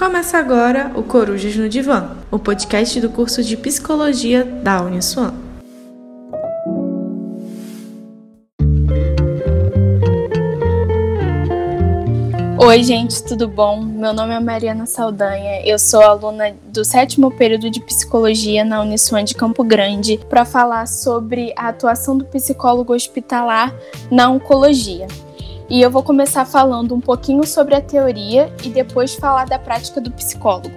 Começa agora o Corujas no Divã, o podcast do curso de Psicologia da Uniswan. Oi, gente, tudo bom? Meu nome é Mariana Saldanha, eu sou aluna do sétimo período de Psicologia na Uniswan de Campo Grande para falar sobre a atuação do psicólogo hospitalar na oncologia. E eu vou começar falando um pouquinho sobre a teoria e depois falar da prática do psicólogo.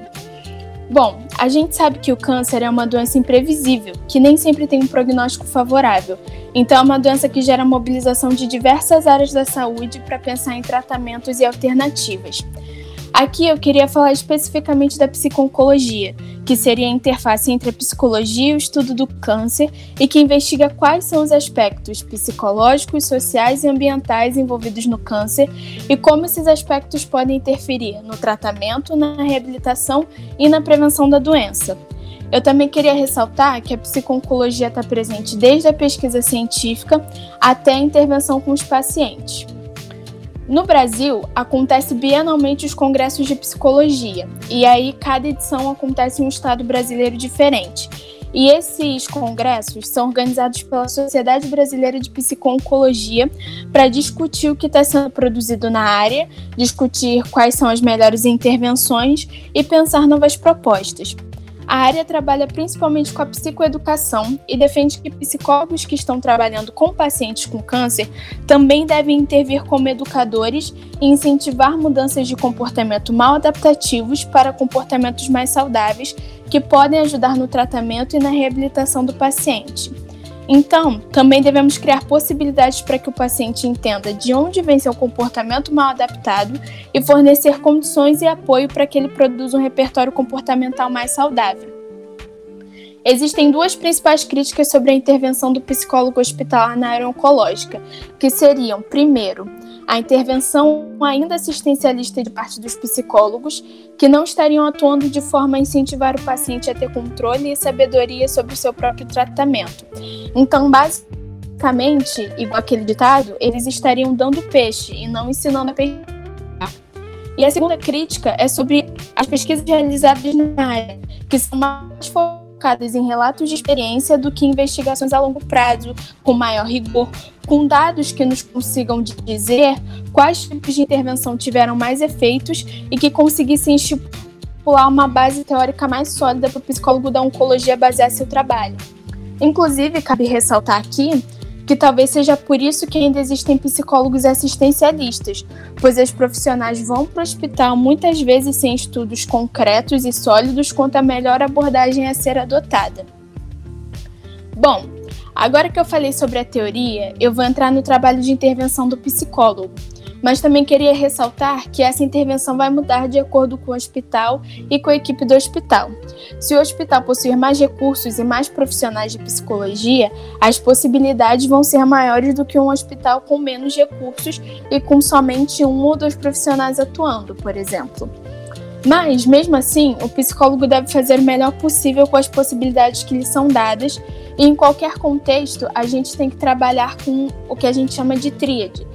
Bom, a gente sabe que o câncer é uma doença imprevisível, que nem sempre tem um prognóstico favorável. Então, é uma doença que gera mobilização de diversas áreas da saúde para pensar em tratamentos e alternativas. Aqui eu queria falar especificamente da psiconcologia, que seria a interface entre a psicologia e o estudo do câncer e que investiga quais são os aspectos psicológicos, sociais e ambientais envolvidos no câncer e como esses aspectos podem interferir no tratamento, na reabilitação e na prevenção da doença. Eu também queria ressaltar que a psiconcologia está presente desde a pesquisa científica até a intervenção com os pacientes. No Brasil, acontece bienalmente os congressos de psicologia, e aí cada edição acontece em um estado brasileiro diferente. E esses congressos são organizados pela Sociedade Brasileira de Psiconcologia para discutir o que está sendo produzido na área, discutir quais são as melhores intervenções e pensar novas propostas. A área trabalha principalmente com a psicoeducação e defende que psicólogos que estão trabalhando com pacientes com câncer também devem intervir como educadores e incentivar mudanças de comportamento mal adaptativos para comportamentos mais saudáveis que podem ajudar no tratamento e na reabilitação do paciente. Então, também devemos criar possibilidades para que o paciente entenda de onde vem seu comportamento mal adaptado e fornecer condições e apoio para que ele produza um repertório comportamental mais saudável. Existem duas principais críticas sobre a intervenção do psicólogo hospitalar na área oncológica, que seriam, primeiro, a intervenção ainda assistencialista de parte dos psicólogos, que não estariam atuando de forma a incentivar o paciente a ter controle e sabedoria sobre o seu próprio tratamento. Então, basicamente, igual aquele ditado, eles estariam dando peixe e não ensinando a pescar. E a segunda crítica é sobre as pesquisas realizadas na área, que são mais focadas em relatos de experiência do que investigações a longo prazo, com maior rigor, com dados que nos consigam dizer quais tipos de intervenção tiveram mais efeitos e que conseguissem estipular uma base teórica mais sólida para o psicólogo da oncologia basear seu trabalho. Inclusive, cabe ressaltar aqui que talvez seja por isso que ainda existem psicólogos assistencialistas, pois os profissionais vão para o hospital muitas vezes sem estudos concretos e sólidos quanto à melhor abordagem a ser adotada. Bom, Agora que eu falei sobre a teoria, eu vou entrar no trabalho de intervenção do psicólogo. Mas também queria ressaltar que essa intervenção vai mudar de acordo com o hospital e com a equipe do hospital. Se o hospital possuir mais recursos e mais profissionais de psicologia, as possibilidades vão ser maiores do que um hospital com menos recursos e com somente um ou dois profissionais atuando, por exemplo. Mas, mesmo assim, o psicólogo deve fazer o melhor possível com as possibilidades que lhe são dadas, e em qualquer contexto, a gente tem que trabalhar com o que a gente chama de tríade,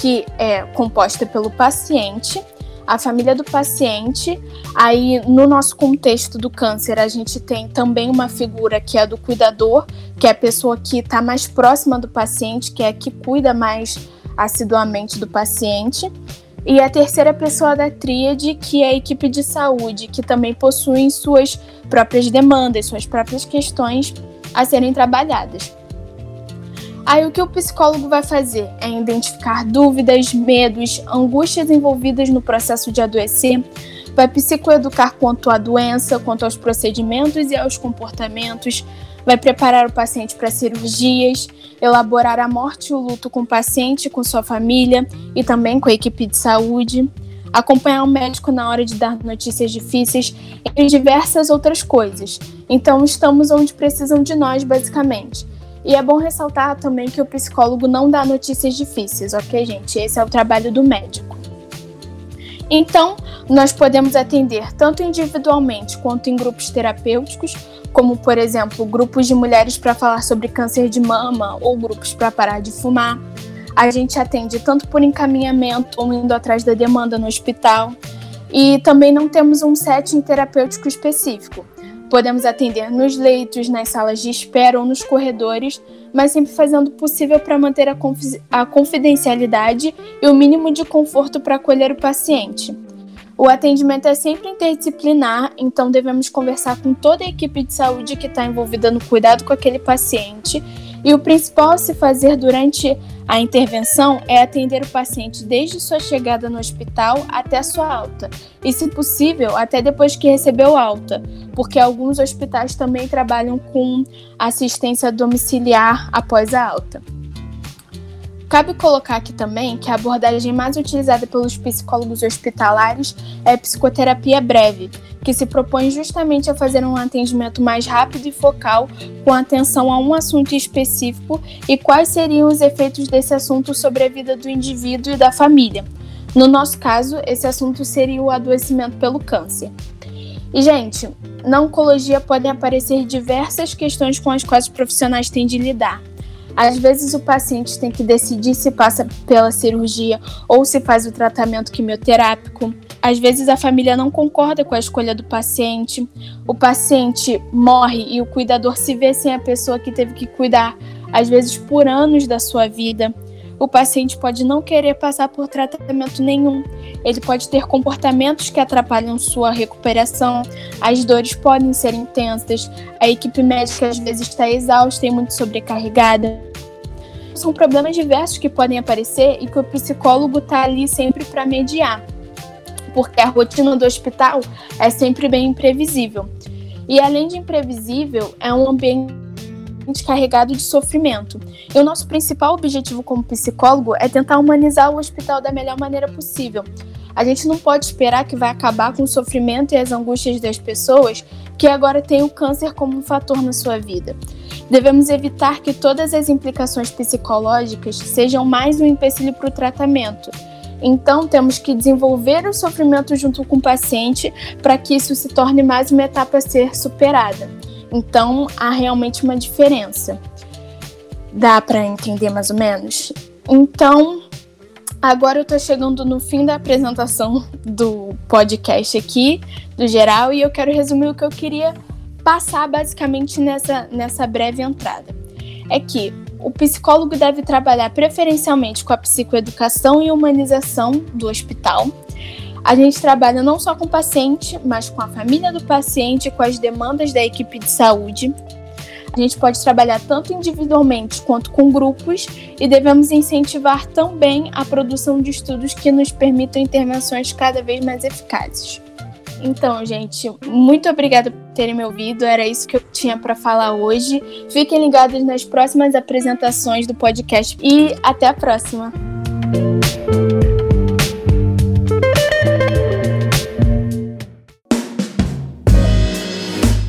que é composta pelo paciente, a família do paciente. Aí, no nosso contexto do câncer, a gente tem também uma figura que é do cuidador, que é a pessoa que está mais próxima do paciente, que é a que cuida mais assiduamente do paciente. E a terceira pessoa da tríade, que é a equipe de saúde, que também possui suas próprias demandas, suas próprias questões a serem trabalhadas. Aí o que o psicólogo vai fazer é identificar dúvidas, medos, angústias envolvidas no processo de adoecer, vai psicoeducar quanto à doença, quanto aos procedimentos e aos comportamentos, vai preparar o paciente para cirurgias, elaborar a morte e o luto com o paciente, com sua família e também com a equipe de saúde, acompanhar o médico na hora de dar notícias difíceis e diversas outras coisas. Então, estamos onde precisam de nós, basicamente. E é bom ressaltar também que o psicólogo não dá notícias difíceis, ok, gente? Esse é o trabalho do médico. Então, nós podemos atender tanto individualmente quanto em grupos terapêuticos, como, por exemplo, grupos de mulheres para falar sobre câncer de mama ou grupos para parar de fumar. A gente atende tanto por encaminhamento ou indo atrás da demanda no hospital. E também não temos um setting terapêutico específico. Podemos atender nos leitos, nas salas de espera ou nos corredores, mas sempre fazendo o possível para manter a, a confidencialidade e o mínimo de conforto para acolher o paciente. O atendimento é sempre interdisciplinar, então devemos conversar com toda a equipe de saúde que está envolvida no cuidado com aquele paciente e o principal a se fazer durante a intervenção é atender o paciente desde sua chegada no hospital até sua alta, e, se possível, até depois que recebeu alta, porque alguns hospitais também trabalham com assistência domiciliar após a alta. Cabe colocar aqui também que a abordagem mais utilizada pelos psicólogos hospitalares é a psicoterapia breve, que se propõe justamente a fazer um atendimento mais rápido e focal, com atenção a um assunto específico e quais seriam os efeitos desse assunto sobre a vida do indivíduo e da família. No nosso caso, esse assunto seria o adoecimento pelo câncer. E, gente, na oncologia podem aparecer diversas questões com as quais os profissionais têm de lidar. Às vezes o paciente tem que decidir se passa pela cirurgia ou se faz o tratamento quimioterápico. Às vezes a família não concorda com a escolha do paciente. O paciente morre e o cuidador se vê sem a pessoa que teve que cuidar, às vezes por anos da sua vida. O paciente pode não querer passar por tratamento nenhum. Ele pode ter comportamentos que atrapalham sua recuperação. As dores podem ser intensas. A equipe médica às vezes está exausta e muito sobrecarregada são problemas diversos que podem aparecer e que o psicólogo está ali sempre para mediar, porque a rotina do hospital é sempre bem imprevisível. E além de imprevisível, é um ambiente carregado de sofrimento. E o nosso principal objetivo como psicólogo é tentar humanizar o hospital da melhor maneira possível. A gente não pode esperar que vai acabar com o sofrimento e as angústias das pessoas que agora têm o câncer como um fator na sua vida. Devemos evitar que todas as implicações psicológicas sejam mais um empecilho para o tratamento. Então, temos que desenvolver o sofrimento junto com o paciente para que isso se torne mais uma etapa a ser superada. Então, há realmente uma diferença. Dá para entender mais ou menos? Então, agora eu estou chegando no fim da apresentação do podcast aqui, do geral, e eu quero resumir o que eu queria passar basicamente nessa, nessa breve entrada. É que o psicólogo deve trabalhar preferencialmente com a psicoeducação e humanização do hospital. A gente trabalha não só com o paciente, mas com a família do paciente, com as demandas da equipe de saúde. A gente pode trabalhar tanto individualmente quanto com grupos e devemos incentivar também a produção de estudos que nos permitam intervenções cada vez mais eficazes. Então, gente, muito obrigada por terem me ouvido. Era isso que eu tinha para falar hoje. Fiquem ligados nas próximas apresentações do podcast e até a próxima.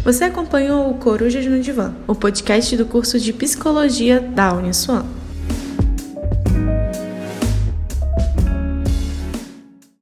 Você acompanhou o Corujas no Divã, o podcast do curso de Psicologia da Uniswan.